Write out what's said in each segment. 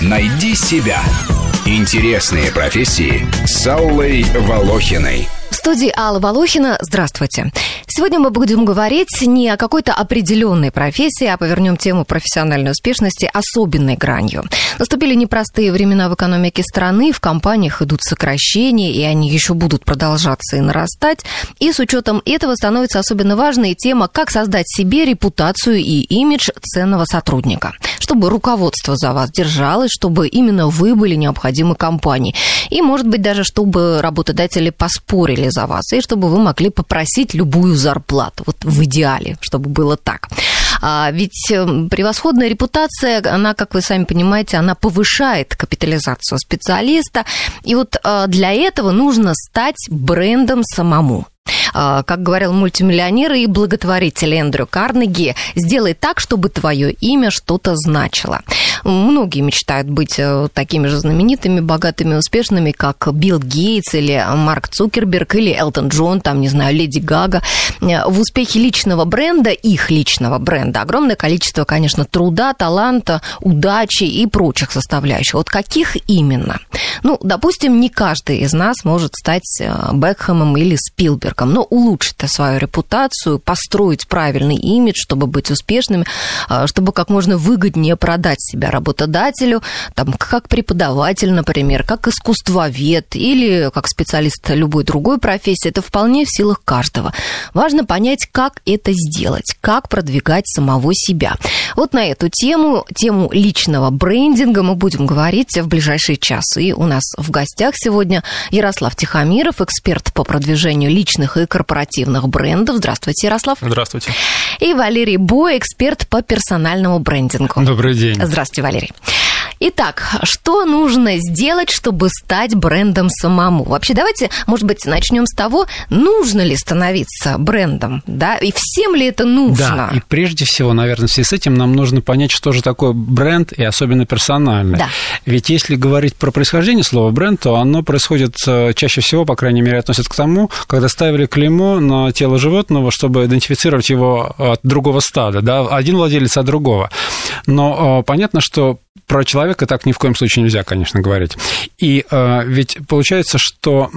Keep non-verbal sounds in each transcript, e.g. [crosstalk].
Найди себя. Интересные профессии с Аллой Волохиной. В студии Алла Волохина. Здравствуйте. Сегодня мы будем говорить не о какой-то определенной профессии, а повернем тему профессиональной успешности особенной гранью. Наступили непростые времена в экономике страны, в компаниях идут сокращения, и они еще будут продолжаться и нарастать. И с учетом этого становится особенно важной тема, как создать себе репутацию и имидж ценного сотрудника, чтобы руководство за вас держалось, чтобы именно вы были необходимы компании. И, может быть, даже чтобы работодатели поспорили за вас, и чтобы вы могли попросить любую зарплату. Вот в идеале, чтобы было так. А ведь эм, превосходная репутация, она, как вы сами понимаете, она повышает капитализацию специалиста. И вот а, для этого нужно стать брендом самому. А, как говорил мультимиллионер и благотворитель Эндрю Карнеги, сделай так, чтобы твое имя что-то значило. Многие мечтают быть э, такими же знаменитыми, богатыми, успешными, как Билл Гейтс или Марк Цукерберг или Элтон Джон, там, не знаю, Леди Гага. Э, в успехе личного бренда, их личного бренда, огромное количество, конечно, труда, таланта, удачи и прочих составляющих. Вот каких именно? Ну, допустим, не каждый из нас может стать э, Бекхэмом или Спилбергом, но улучшить свою репутацию, построить правильный имидж, чтобы быть успешными, чтобы как можно выгоднее продать себя работодателю, там, как преподаватель, например, как искусствовед или как специалист любой другой профессии, это вполне в силах каждого. Важно понять, как это сделать, как продвигать самого себя. Вот на эту тему, тему личного брендинга мы будем говорить в ближайшие часы. И у нас в гостях сегодня Ярослав Тихомиров, эксперт по продвижению личных и корпоративных брендов. Здравствуйте, Ярослав. Здравствуйте. И Валерий Бо, эксперт по персональному брендингу. Добрый день. Здравствуйте, Валерий. Итак, что нужно сделать, чтобы стать брендом самому? Вообще, давайте, может быть, начнем с того, нужно ли становиться брендом, да, и всем ли это нужно? Да, и прежде всего, наверное, в связи с этим нам нужно понять, что же такое бренд, и особенно персональный. Да. Ведь если говорить про происхождение слова бренд, то оно происходит э, чаще всего, по крайней мере, относится к тому, когда ставили клеймо на тело животного, чтобы идентифицировать его от другого стада, да, один владелец от другого. Но э, понятно, что про человека так ни в коем случае нельзя, конечно, говорить. И э, ведь получается, что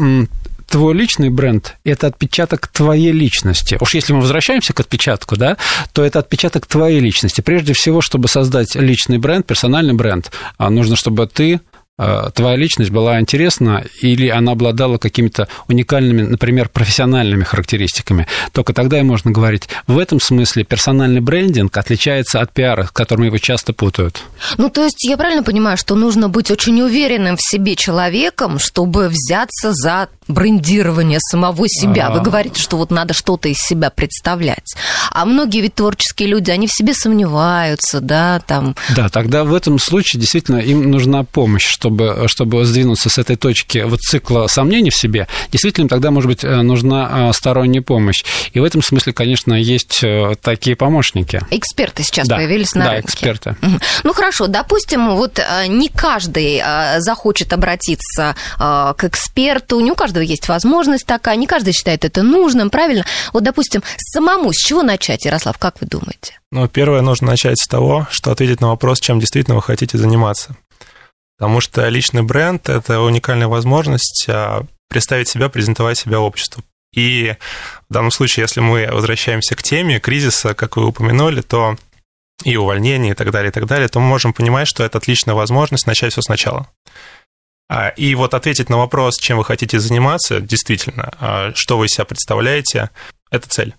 твой личный бренд – это отпечаток твоей личности. Уж если мы возвращаемся к отпечатку, да, то это отпечаток твоей личности. Прежде всего, чтобы создать личный бренд, персональный бренд, а нужно, чтобы ты твоя личность была интересна или она обладала какими-то уникальными, например, профессиональными характеристиками, только тогда и можно говорить. В этом смысле персональный брендинг отличается от пиара, с которым его часто путают. Ну, то есть я правильно понимаю, что нужно быть очень уверенным в себе человеком, чтобы взяться за брендирование самого себя. Вы говорите, что вот надо что-то из себя представлять. А многие ведь творческие люди, они в себе сомневаются, да, там. Да, тогда в этом случае действительно им нужна помощь, чтобы, чтобы сдвинуться с этой точки вот цикла сомнений в себе. Действительно, тогда, может быть, э, нужна э, сторонняя помощь. И в этом смысле, конечно, есть э, такие помощники. Эксперты сейчас да, появились на да, рынке. эксперты. Ну, хорошо, допустим, вот не каждый захочет обратиться к эксперту, не у каждого каждого есть возможность такая, не каждый считает это нужным, правильно? Вот, допустим, самому с чего начать, Ярослав, как вы думаете? Ну, первое, нужно начать с того, что ответить на вопрос, чем действительно вы хотите заниматься. Потому что личный бренд – это уникальная возможность а, представить себя, презентовать себя обществу. И в данном случае, если мы возвращаемся к теме кризиса, как вы упомянули, то и увольнение, и так далее, и так далее, то мы можем понимать, что это отличная возможность начать все сначала. А, и вот ответить на вопрос, чем вы хотите заниматься, действительно, а, что вы из себя представляете, это цель.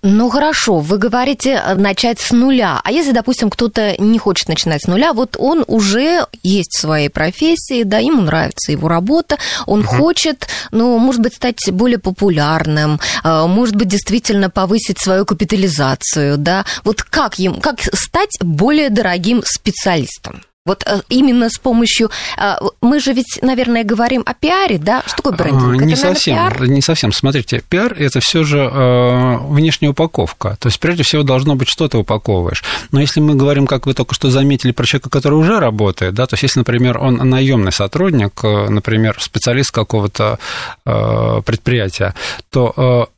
Ну хорошо, вы говорите э, начать с нуля. А если, допустим, кто-то не хочет начинать с нуля, вот он уже есть в своей профессии, да, ему нравится его работа, он угу. хочет, ну, может быть, стать более популярным, э, может быть, действительно повысить свою капитализацию, да. Вот как ему, как стать более дорогим специалистом? Вот э, именно с помощью... Э, мы же ведь, наверное, говорим о пиаре, да? Что такое брендинг? Не это, совсем, наверное, пиар? не совсем. Смотрите, пиар – это все же э, внешняя упаковка. То есть, прежде всего, должно быть, что ты упаковываешь. Но если мы говорим, как вы только что заметили, про человека, который уже работает, да, то есть, если, например, он наемный сотрудник, например, специалист какого-то предприятия, то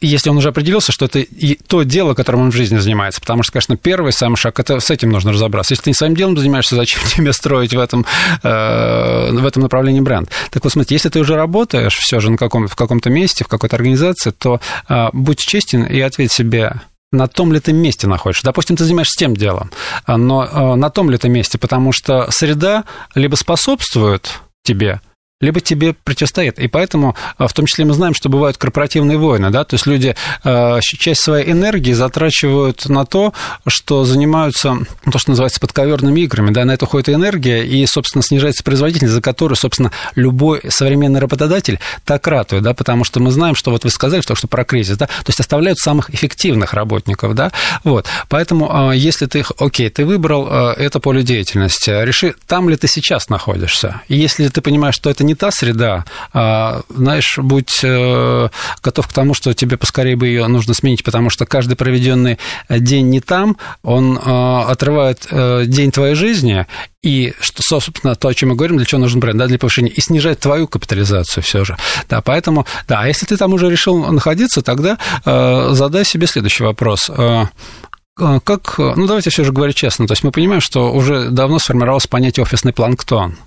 если он уже определился, что это и то дело, которым он в жизни занимается. Потому что, конечно, первый самый шаг, это с этим нужно разобраться. Если ты не своим делом занимаешься, зачем [laughs] тебе строить в этом, э, в этом направлении бренд? Так вот, смотрите, если ты уже работаешь все же на каком, в каком-то месте, в какой-то организации, то э, будь честен и ответь себе, на том ли ты месте находишься. Допустим, ты занимаешься тем делом, но э, на том ли ты месте, потому что среда либо способствует тебе, либо тебе противостоит. И поэтому, а, в том числе, мы знаем, что бывают корпоративные войны, да, то есть люди а, часть своей энергии затрачивают на то, что занимаются, то, что называется подковерными играми, да, на это уходит энергия, и, собственно, снижается производительность, за которую, собственно, любой современный работодатель так ратует, да, потому что мы знаем, что вот вы сказали только что про кризис, да, то есть оставляют самых эффективных работников, да, вот, поэтому, а, если ты, окей, ты выбрал это поле деятельности, реши, там ли ты сейчас находишься, и если ты понимаешь, что это не не та среда, а, знаешь, будь э, готов к тому, что тебе поскорее бы ее нужно сменить, потому что каждый проведенный день не там, он э, отрывает э, день твоей жизни, и, что, собственно, то, о чем мы говорим, для чего нужен бренд, да, для повышения, и снижает твою капитализацию все же. Да, поэтому, да, а если ты там уже решил находиться, тогда э, задай себе следующий вопрос как, ну давайте все же говорить честно, то есть мы понимаем, что уже давно сформировалось понятие офисный планктон.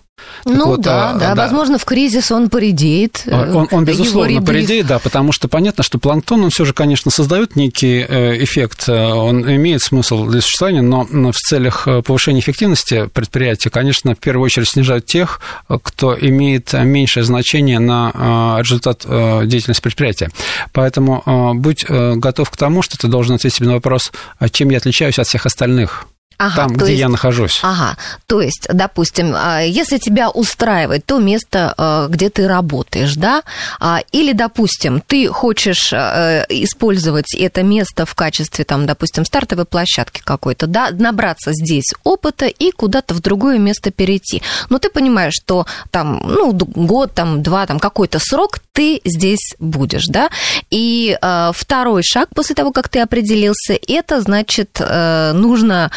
Ну вот, да, а, да, да, возможно, в кризис он поредеет. А, он, он безусловно, поредеет, да, потому что понятно, что планктон, он все же, конечно, создает некий э, эффект, э, он имеет смысл для существования, но в целях э, повышения эффективности предприятия, конечно, в первую очередь снижают тех, кто имеет меньшее значение на результат деятельности предприятия. Поэтому будь готов к тому, что ты должен ответить себе на вопрос, чем я отличаюсь от всех остальных. Ага, там, где есть, я нахожусь. Ага, то есть, допустим, а, если тебя устраивает то место, а, где ты работаешь, да, а, или, допустим, ты хочешь использовать это место в качестве, там, допустим, стартовой площадки какой-то, да, набраться здесь опыта и куда-то в другое место перейти. Но ты понимаешь, что там, ну, год, там, два, там, какой-то срок ты здесь будешь, да, и второй шаг после того, как ты определился, это, значит, э, нужно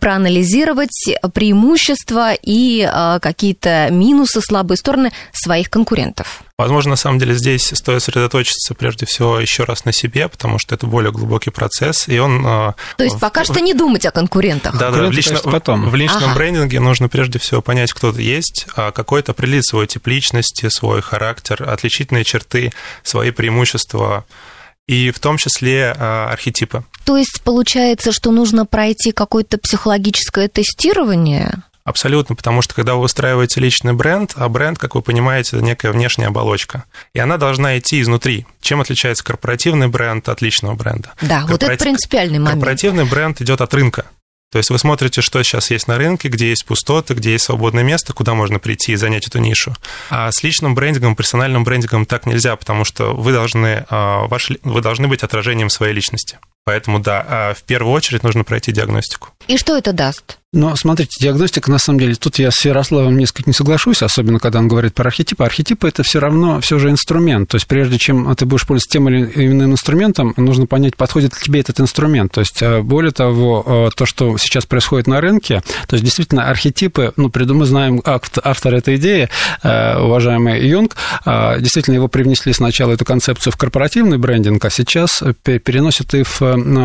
проанализировать преимущества и а, какие-то минусы, слабые стороны своих конкурентов. Возможно, на самом деле здесь стоит сосредоточиться прежде всего еще раз на себе, потому что это более глубокий процесс, и он... А, То есть пока в... что не думать о конкурентах. Да, да, в, лично... потом. в личном ага. брендинге нужно прежде всего понять, кто ты есть, а какой-то определить свой тип личности, свой характер, отличительные черты, свои преимущества, и в том числе архетипы. То есть получается, что нужно пройти какое-то психологическое тестирование? Абсолютно, потому что когда вы устраиваете личный бренд, а бренд, как вы понимаете, это некая внешняя оболочка, и она должна идти изнутри. Чем отличается корпоративный бренд от личного бренда? Да, Корпорати... вот это принципиальный момент. Корпоративный бренд идет от рынка. То есть вы смотрите, что сейчас есть на рынке, где есть пустоты, где есть свободное место, куда можно прийти и занять эту нишу. А с личным брендингом, персональным брендингом так нельзя, потому что вы должны, а, ваш, вы должны быть отражением своей личности. Поэтому, да, а в первую очередь нужно пройти диагностику. И что это даст? Но смотрите, диагностика, на самом деле, тут я с Ярославом несколько не соглашусь, особенно когда он говорит про архетипы. Архетипы – это все равно все же инструмент. То есть прежде чем ты будешь пользоваться тем или иным инструментом, нужно понять, подходит ли тебе этот инструмент. То есть э, более того, э, то, что сейчас происходит на рынке, то есть действительно архетипы, ну, мы знаем автор этой идеи, э, уважаемый Юнг, действительно его привнесли сначала эту концепцию в корпоративный брендинг, а сейчас переносят и в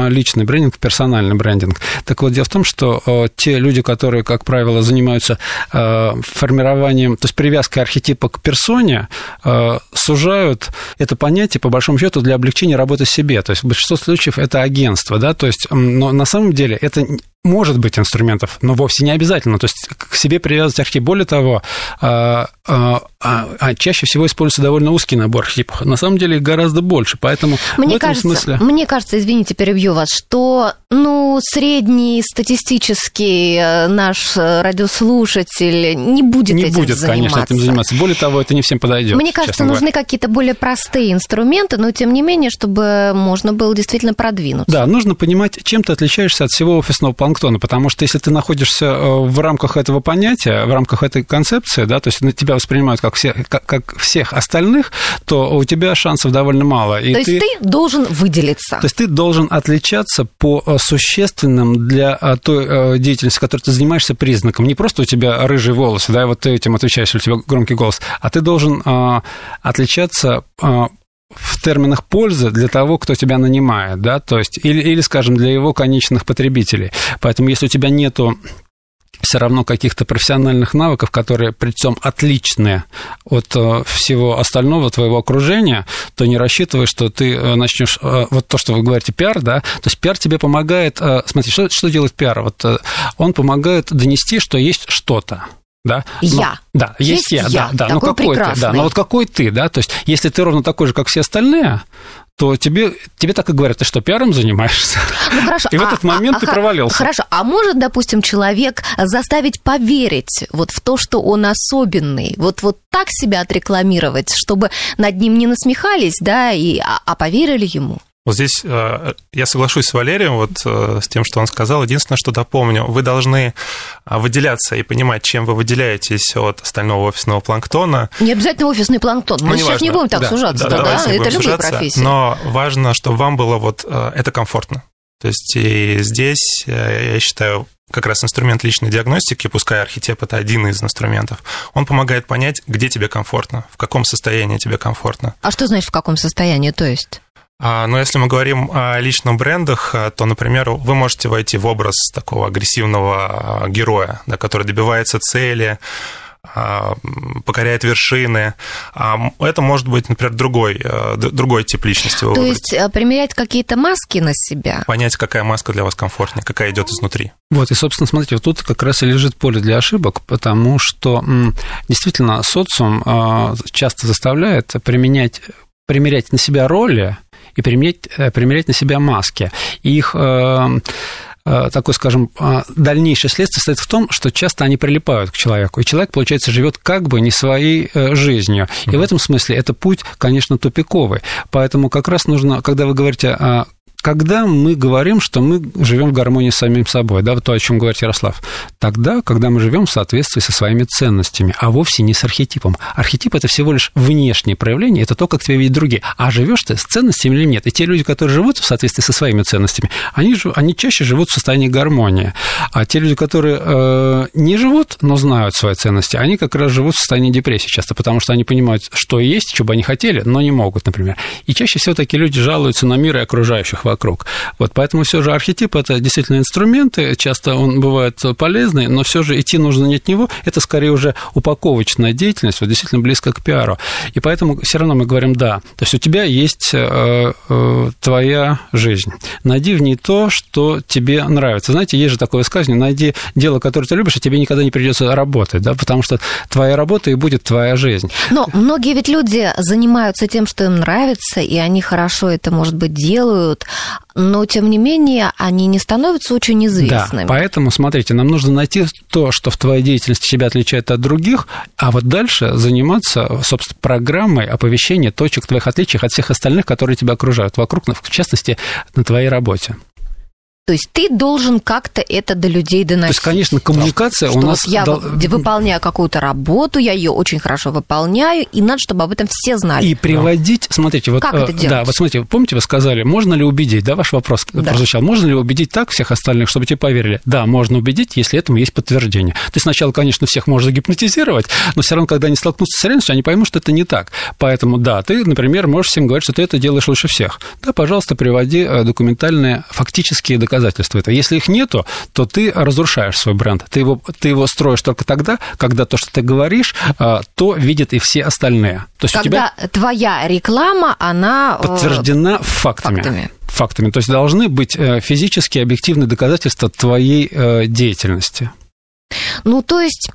личный брендинг, в персональный брендинг. Так вот, дело в том, что те люди, которые, как правило, занимаются э, формированием, то есть привязкой архетипа к персоне, э, сужают это понятие, по большому счету, для облегчения работы себе. То есть в большинстве случаев это агентство, да, то есть, но на самом деле это может быть инструментов, но вовсе не обязательно. То есть к себе привязывать архетип. Более того, а, а, а, чаще всего используется довольно узкий набор архетипов. На самом деле их гораздо больше, поэтому мне в этом кажется, смысле... Мне кажется, извините, перебью вас, что ну, средний статистический э, наш радиослушатель не будет не этим будет, заниматься. конечно, этим заниматься. Более того, это не всем подойдет. Мне кажется, нужны какие-то более простые инструменты, но тем не менее, чтобы можно было действительно продвинуться. Да, нужно понимать, чем ты отличаешься от всего офисного плана планктона, потому что если ты находишься э, в рамках этого понятия, в рамках этой концепции, да, то есть тебя воспринимают как, все, как, как всех остальных, то у тебя шансов довольно мало. И то есть ты, ты должен выделиться. То есть ты должен отличаться по э, существенным для э, той деятельности, которой ты занимаешься, признакам. Не просто у тебя рыжие волосы, да, и вот ты этим отвечаешь, у тебя громкий голос, а ты должен отличаться в терминах пользы для того, кто тебя нанимает, да, то есть, или, или, скажем, для его конечных потребителей. Поэтому, если у тебя нету все равно каких-то профессиональных навыков, которые причем отличные от э, всего остального твоего окружения, то не рассчитывай, что ты э, начнешь э, вот то, что вы говорите, пиар, да, то есть пиар тебе помогает, смотри, что, что делает пиар? Вот он помогает донести, что есть что-то, да? Но, я. Да, есть, есть я, я, да, да. Ну какой прекрасный. ты, да, но вот какой ты, да, то есть если ты ровно такой же, как все остальные, то тебе, тебе так и говорят, ты что, пиаром занимаешься? Ну, хорошо. И в этот а, момент а, ты провалился. Хорошо, а может, допустим, человек заставить поверить вот в то, что он особенный, вот, вот так себя отрекламировать, чтобы над ним не насмехались, да, и, а, а поверили ему? Вот здесь э, я соглашусь с Валерием, вот э, с тем, что он сказал. Единственное, что допомню, вы должны э, выделяться и понимать, чем вы выделяетесь от остального офисного планктона. Не обязательно офисный планктон. Мы ну, сейчас важно. не будем так да, сужаться, да, да, да? это любые профессии. Но важно, чтобы вам было вот это комфортно. То есть и здесь, я считаю, как раз инструмент личной диагностики, пускай архетип это один из инструментов, он помогает понять, где тебе комфортно, в каком состоянии тебе комфортно. А что значит в каком состоянии, то есть? А, но если мы говорим о личных брендах, а, то, например, вы можете войти в образ такого агрессивного а, героя, да, который добивается цели, покоряет вершины. Это может быть, например, другой, другой тип личности. То выбрать. есть примерять какие-то маски на себя? Понять, какая маска для вас комфортнее, какая идет изнутри. Вот, и, собственно, смотрите, вот тут как раз и лежит поле для ошибок, потому что действительно социум часто заставляет применять примерять на себя роли, и примерять, э, примерять на себя маски. И их э, э, такой, скажем, дальнейшее следствие состоит в том, что часто они прилипают к человеку, и человек, получается, живет как бы не своей жизнью. И в этом смысле это путь, конечно, тупиковый. Поэтому как раз нужно, когда вы говорите о когда мы говорим, что мы живем в гармонии с самим собой, да, вот то, о чем говорит Ярослав, тогда, когда мы живем в соответствии со своими ценностями, а вовсе не с архетипом. Архетип это всего лишь внешнее проявление, это то, как тебя видят другие. А живешь ты с ценностями или нет? И те люди, которые живут в соответствии со своими ценностями, они, они чаще живут в состоянии гармонии. А те люди, которые э, не живут, но знают свои ценности, они как раз живут в состоянии депрессии часто, потому что они понимают, что есть, что бы они хотели, но не могут, например. И чаще всего такие люди жалуются на мир и окружающих вокруг. Вот, поэтому все же архетип – это действительно инструменты, часто он бывает полезный, но все же идти нужно не от него, это скорее уже упаковочная деятельность, вот действительно близко к пиару. И поэтому все равно мы говорим «да». То есть у тебя есть э, э, твоя жизнь. Найди в ней то, что тебе нравится. Знаете, есть же такое высказывание, найди дело, которое ты любишь, и тебе никогда не придется работать, да, потому что твоя работа и будет твоя жизнь. Но многие ведь люди занимаются тем, что им нравится, и они хорошо это, может быть, делают, но тем не менее они не становятся очень известными. Да, поэтому, смотрите, нам нужно найти то, что в твоей деятельности тебя отличает от других, а вот дальше заниматься, собственно, программой оповещения точек твоих отличий от всех остальных, которые тебя окружают вокруг, в частности, на твоей работе. То есть ты должен как-то это до людей доносить. То есть, конечно, коммуникация что у нас... Вот я дол... выполняю какую-то работу, я ее очень хорошо выполняю, и надо, чтобы об этом все знали. И приводить... Смотрите, вот... Как это э, делать? Да, вот смотрите, помните, вы сказали, можно ли убедить, да, ваш вопрос да. прозвучал, можно ли убедить так всех остальных, чтобы тебе поверили? Да, можно убедить, если этому есть подтверждение. Есть сначала, конечно, всех можно загипнотизировать, но все равно, когда они столкнутся с реальностью, они поймут, что это не так. Поэтому, да, ты, например, можешь всем говорить, что ты это делаешь лучше всех. Да, пожалуйста, приводи э, документальные, фактические доказательства этого. Если их нету, то ты разрушаешь свой бренд. Ты его, ты его строишь только тогда, когда то, что ты говоришь, а, то видят и все остальные. То есть когда у тебя твоя реклама, она э, подтверждена фактами. фактами фактами. То есть должны быть э, физические объективные доказательства твоей э, деятельности. Ну, то есть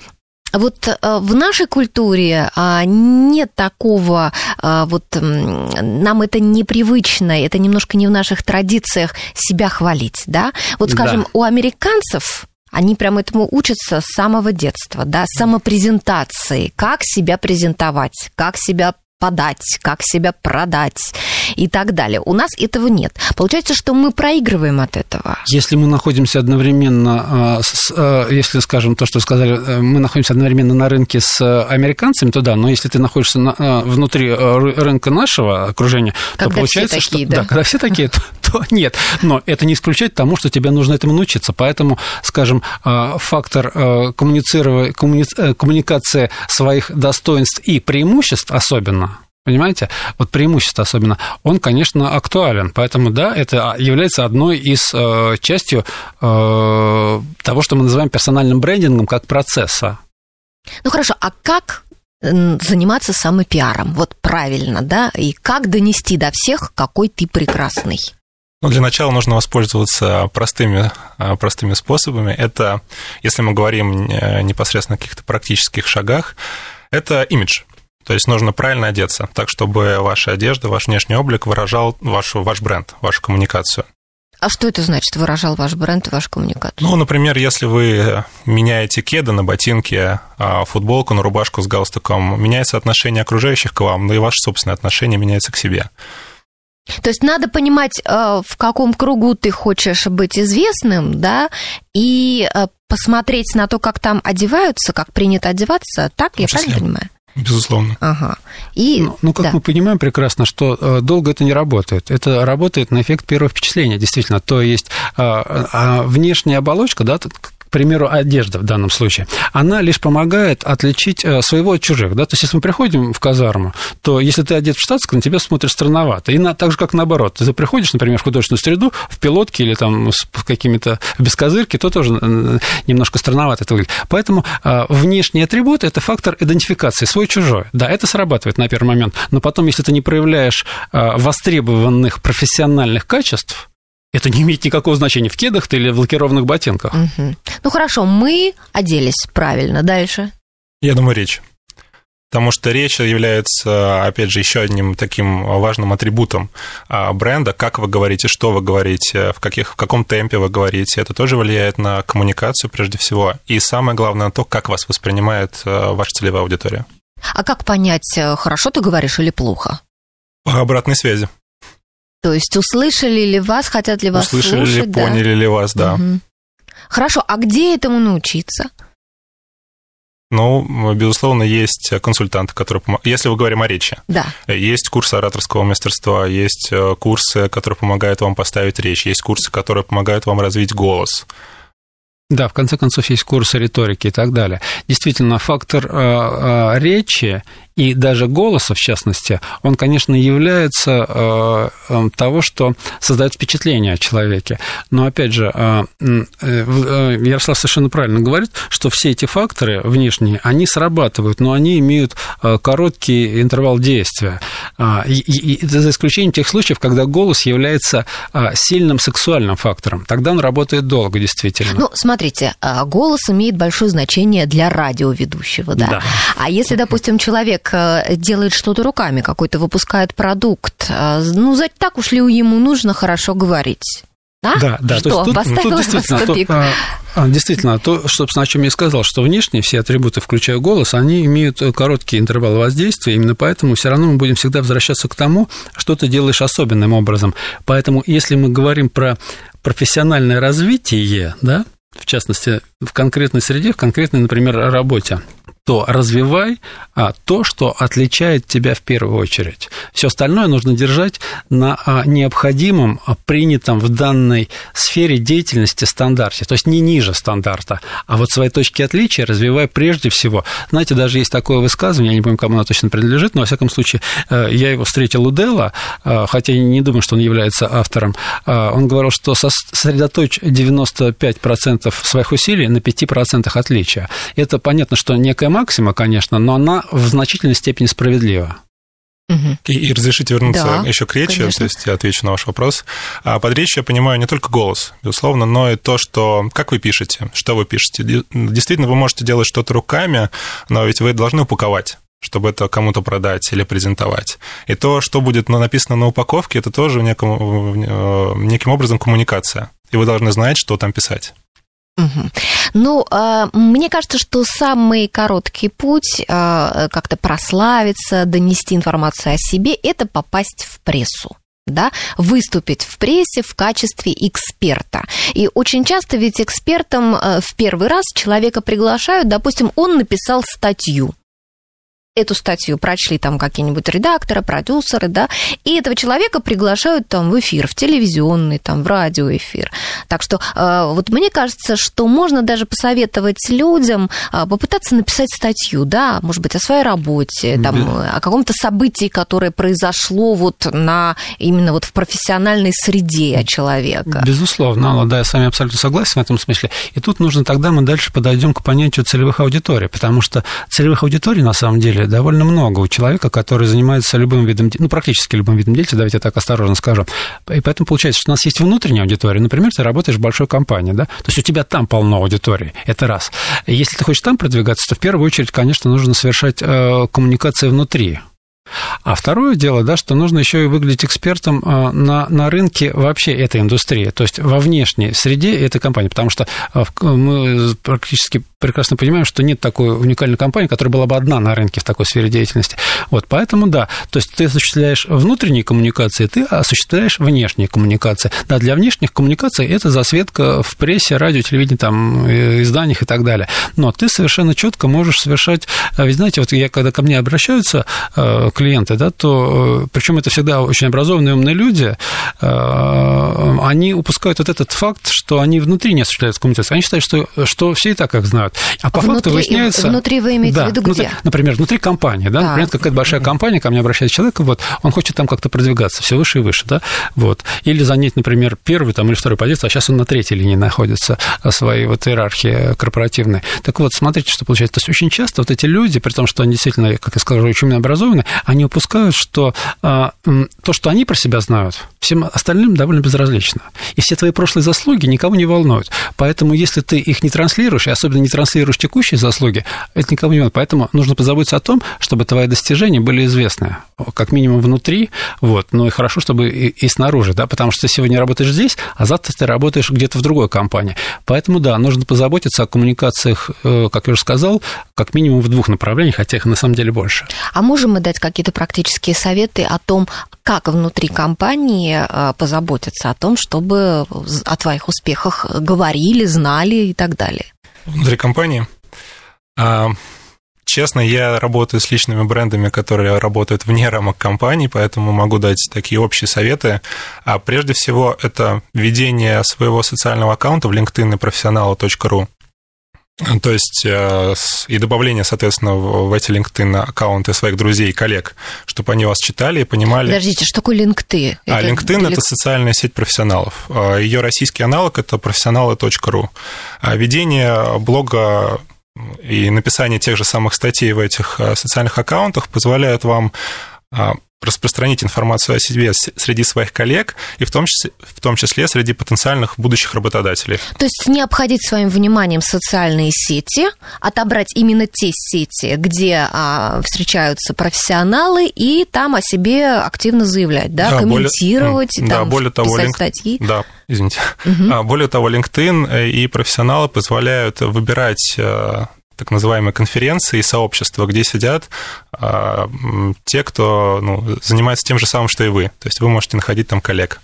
вот э, в нашей культуре а, нет такого, а, вот нам это непривычно, это немножко не в наших традициях себя хвалить, да? Вот, скажем, да. у американцев они прям этому учатся с самого детства, да, самопрезентации, как себя презентовать, как себя подать, как себя продать и так далее. У нас этого нет. Получается, что мы проигрываем от этого. Если мы находимся одновременно, с, если, скажем, то, что сказали, э, мы находимся одновременно на рынке с американцами, то да, но если ты находишься на, внутри рынка нашего окружения, когда то получается, все такие, что... Да? да, когда все такие, то, то нет. Но это не исключает тому, что тебе нужно этому научиться. Поэтому, скажем, фактор коммуницирования, коммуни... коммуникации своих достоинств и преимуществ особенно, Понимаете? Вот преимущество особенно, он, конечно, актуален. Поэтому, да, это является одной из э, частью э, того, что мы называем персональным брендингом как процесса. Ну хорошо, а как заниматься самопиаром? Вот правильно, да? И как донести до всех, какой ты прекрасный? Ну, для начала нужно воспользоваться простыми, э, простыми способами. Это, если мы говорим э, непосредственно о каких-то практических шагах, это имидж. То есть нужно правильно одеться, так, чтобы ваша одежда, ваш внешний облик выражал вашу, ваш бренд, вашу коммуникацию. А что это значит, выражал ваш бренд и вашу коммуникацию? Ну, например, если вы меняете кеды на ботинки, а, футболку на рубашку с галстуком, меняется отношение окружающих к вам, но и ваше собственное отношение меняется к себе. То есть надо понимать, э, в каком кругу ты хочешь быть известным, да, и э, посмотреть на то, как там одеваются, как принято одеваться, так, я правильно понимаю? Безусловно. Ага. И, ну, ну, как да. мы понимаем прекрасно, что э, долго это не работает. Это работает на эффект первого впечатления, действительно. То есть а, а внешняя оболочка, да, к примеру, одежда в данном случае, она лишь помогает отличить э, своего от чужих. Да? То есть, если мы приходим в казарму, то если ты одет в штатском, на тебя смотрят странновато. И на, так же, как наоборот. Ты приходишь, например, в художественную среду, в пилотке или там с какими-то без козырки, то тоже немножко странновато это выглядит. Поэтому э, внешние атрибуты – это фактор идентификации, свой-чужой. Да, это срабатывает на первый момент, но потом, если ты не проявляешь э, востребованных профессиональных качеств, это не имеет никакого значения в кедах ты или в лакированных ботинках. Угу. Ну хорошо, мы оделись правильно. Дальше. Я думаю, речь. Потому что речь является, опять же, еще одним таким важным атрибутом а, бренда. Как вы говорите, что вы говорите, в, каких, в каком темпе вы говорите. Это тоже влияет на коммуникацию прежде всего. И самое главное, на то, как вас воспринимает а, ваша целевая аудитория. А как понять, э, хорошо ты говоришь или плохо? По обратной связи. То есть услышали ли вас, хотят ли вас услышали слушать? Услышали ли, да? поняли ли вас, да. Угу. Хорошо, а где этому научиться? Ну, безусловно, есть консультанты, которые помогают. Если мы говорим о речи, да. есть курсы ораторского мастерства, есть э, курсы, которые помогают вам поставить речь, есть курсы, которые помогают вам развить голос. Да, в конце концов, есть курсы риторики и так далее. Действительно, фактор э, э, речи и даже голоса, в частности, он, конечно, является э, э, того, что создает впечатление о человеке. Но, опять же, э, Ярослав совершенно правильно говорит, что все эти факторы внешние, они срабатывают, но они имеют короткий интервал действия. И за исключением тех случаев, когда голос является сильным сексуальным фактором. Тогда он работает долго, действительно. Ну, смотрите, голос имеет большое значение для радиоведущего, да? да. А если, допустим, человек Э, делает что-то руками, какой-то выпускает продукт, э, ну, так уж ли ему нужно хорошо говорить? Да, да, да. Что, то есть тут, тут действительно, то, а, а, действительно, то, собственно, о чем я и сказал, что внешние все атрибуты, включая голос, они имеют короткий интервал воздействия, именно поэтому все равно мы будем всегда возвращаться к тому, что ты делаешь особенным образом. Поэтому, если мы говорим про профессиональное развитие, да, в частности, в конкретной среде, в конкретной, например, работе, то развивай а, то, что отличает тебя в первую очередь. Все остальное нужно держать на а, необходимом, а, принятом в данной сфере деятельности стандарте, то есть не ниже стандарта, а вот свои точки отличия развивай прежде всего. Знаете, даже есть такое высказывание, я не помню, кому оно точно принадлежит, но, во всяком случае, э, я его встретил у Дела, э, хотя не думаю, что он является автором. Э, он говорил, что сосредоточь 95% своих усилий на 5% отличия. Это понятно, что некая максима, конечно, но она в значительной степени справедлива. Угу. И, и разрешите вернуться да, еще к речи, конечно. то есть я отвечу на ваш вопрос. А под речью я понимаю не только голос, безусловно, но и то, что как вы пишете, что вы пишете. Действительно, вы можете делать что-то руками, но ведь вы должны упаковать чтобы это кому-то продать или презентовать. И то, что будет написано на упаковке, это тоже неким, э, неким образом коммуникация. И вы должны знать, что там писать. Ну, э, мне кажется, что самый короткий путь э, как-то прославиться, донести информацию о себе, это попасть в прессу да, выступить в прессе в качестве эксперта. И очень часто ведь экспертом э, в первый раз человека приглашают, допустим, он написал статью, эту статью прочли там какие-нибудь редакторы, продюсеры, да, и этого человека приглашают там в эфир, в телевизионный, там, в радиоэфир. Так что э, вот мне кажется, что можно даже посоветовать людям э, попытаться написать статью, да, может быть, о своей работе, там, о каком-то событии, которое произошло вот на именно вот в профессиональной среде человека. Безусловно, Алла, да, я с вами абсолютно согласен в этом смысле. И тут нужно тогда мы дальше подойдем к понятию целевых аудиторий, потому что целевых аудиторий на самом деле довольно много у человека, который занимается любым видом, ну, практически любым видом деятельности, давайте я так осторожно скажу. И поэтому получается, что у нас есть внутренняя аудитория. Например, ты работаешь в большой компании, да, то есть у тебя там полно аудитории, это раз. Если ты хочешь там продвигаться, то в первую очередь, конечно, нужно совершать э, коммуникации внутри а второе дело, да, что нужно еще и выглядеть экспертом а, на, на рынке вообще этой индустрии, то есть во внешней среде этой компании, потому что а, мы практически прекрасно понимаем, что нет такой уникальной компании, которая была бы одна на рынке в такой сфере деятельности. Вот, поэтому да, то есть ты осуществляешь внутренние коммуникации, ты осуществляешь внешние коммуникации. Да, для внешних коммуникаций это засветка в прессе, радио, телевидении, там, э, изданиях и так далее. Но ты совершенно четко можешь совершать, ведь знаете, вот я, когда ко мне обращаются клиенты, да, то, э, причем это всегда очень образованные умные люди, э, они упускают вот этот факт, что они внутри не осуществляют коммуникацию. Они считают, что, что все и так как знают. А по внутри, факту выясняется... Внутри вы имеете да, в виду где? Внутри, например, внутри компании, да, например, какая-то большая компания, ко мне обращается человек, вот, он хочет там как-то продвигаться все выше и выше, да, вот, или занять, например, первую там, или вторую позицию, а сейчас он на третьей линии находится своей вот иерархии корпоративной. Так вот, смотрите, что получается. То есть очень часто вот эти люди, при том, что они действительно, как я сказал, очень образованы, они упускают, что а, то, что они про себя знают, всем остальным довольно безразлично. И все твои прошлые заслуги никого не волнуют. Поэтому, если ты их не транслируешь, и особенно не транслируешь текущие заслуги, это никого не волнует. Поэтому нужно позаботиться о том, чтобы твои достижения были известны, как минимум внутри, вот, ну и хорошо, чтобы и, и снаружи, да, потому что ты сегодня работаешь здесь, а завтра ты работаешь где-то в другой компании. Поэтому, да, нужно позаботиться о коммуникациях, э, как я уже сказал, как минимум в двух направлениях, хотя их на самом деле больше. А можем мы дать какие-то практические советы о том, как внутри компании э, позаботиться о том, чтобы о твоих успехах говорили, знали и так далее? Внутри компании? А, честно, я работаю с личными брендами, которые работают вне рамок компании, поэтому могу дать такие общие советы. А прежде всего, это ведение своего социального аккаунта в LinkedIn и профессионала.ру. То есть э, и добавление, соответственно, в эти LinkedIn аккаунты своих друзей и коллег, чтобы они вас читали и понимали. Подождите, что такое LinkedIn? А, LinkedIn – это социальная сеть профессионалов. А, Ее российский аналог – это профессионалы.ру. А ведение блога и написание тех же самых статей в этих э, социальных аккаунтах позволяет вам а, распространить информацию о себе среди своих коллег и в том числе, в том числе среди потенциальных будущих работодателей. То есть не обходить своим вниманием социальные сети, отобрать именно те сети, где а, встречаются профессионалы, и там о себе активно заявлять, да, да комментировать, более, там, да, более того, писать линк, статьи. Да, извините. Угу. Более того, LinkedIn э, и профессионалы позволяют выбирать э, так называемые конференции и сообщества, где сидят а, те, кто ну, занимается тем же самым, что и вы. То есть вы можете находить там коллег.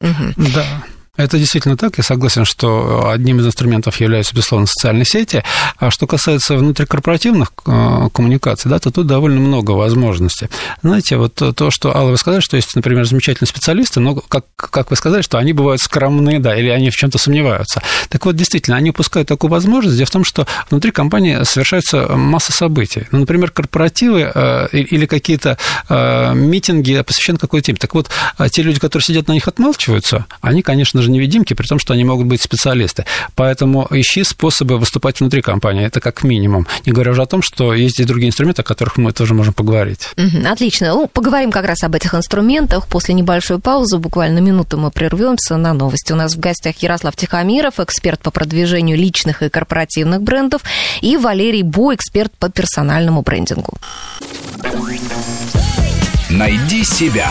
Угу. Да. Это действительно так. Я согласен, что одним из инструментов являются, безусловно, социальные сети. А что касается внутрикорпоративных э, коммуникаций, да, то тут довольно много возможностей. Знаете, вот то, что, Алла, вы сказали, что есть, например, замечательные специалисты, но, как, как вы сказали, что они бывают скромные, да, или они в чем-то сомневаются. Так вот, действительно, они упускают такую возможность. Дело в том, что внутри компании совершается масса событий. Ну, например, корпоративы э, или какие-то э, митинги посвящены какой-то теме. Так вот, те люди, которые сидят на них отмалчиваются, они, конечно же, же невидимки, при том, что они могут быть специалисты. Поэтому ищи способы выступать внутри компании, это как минимум. Не говоря уже о том, что есть и другие инструменты, о которых мы тоже можем поговорить. отлично. Ну, поговорим как раз об этих инструментах. После небольшой паузы, буквально минуту мы прервемся на новости. У нас в гостях Ярослав Тихомиров, эксперт по продвижению личных и корпоративных брендов, и Валерий Бо, эксперт по персональному брендингу. Найди себя.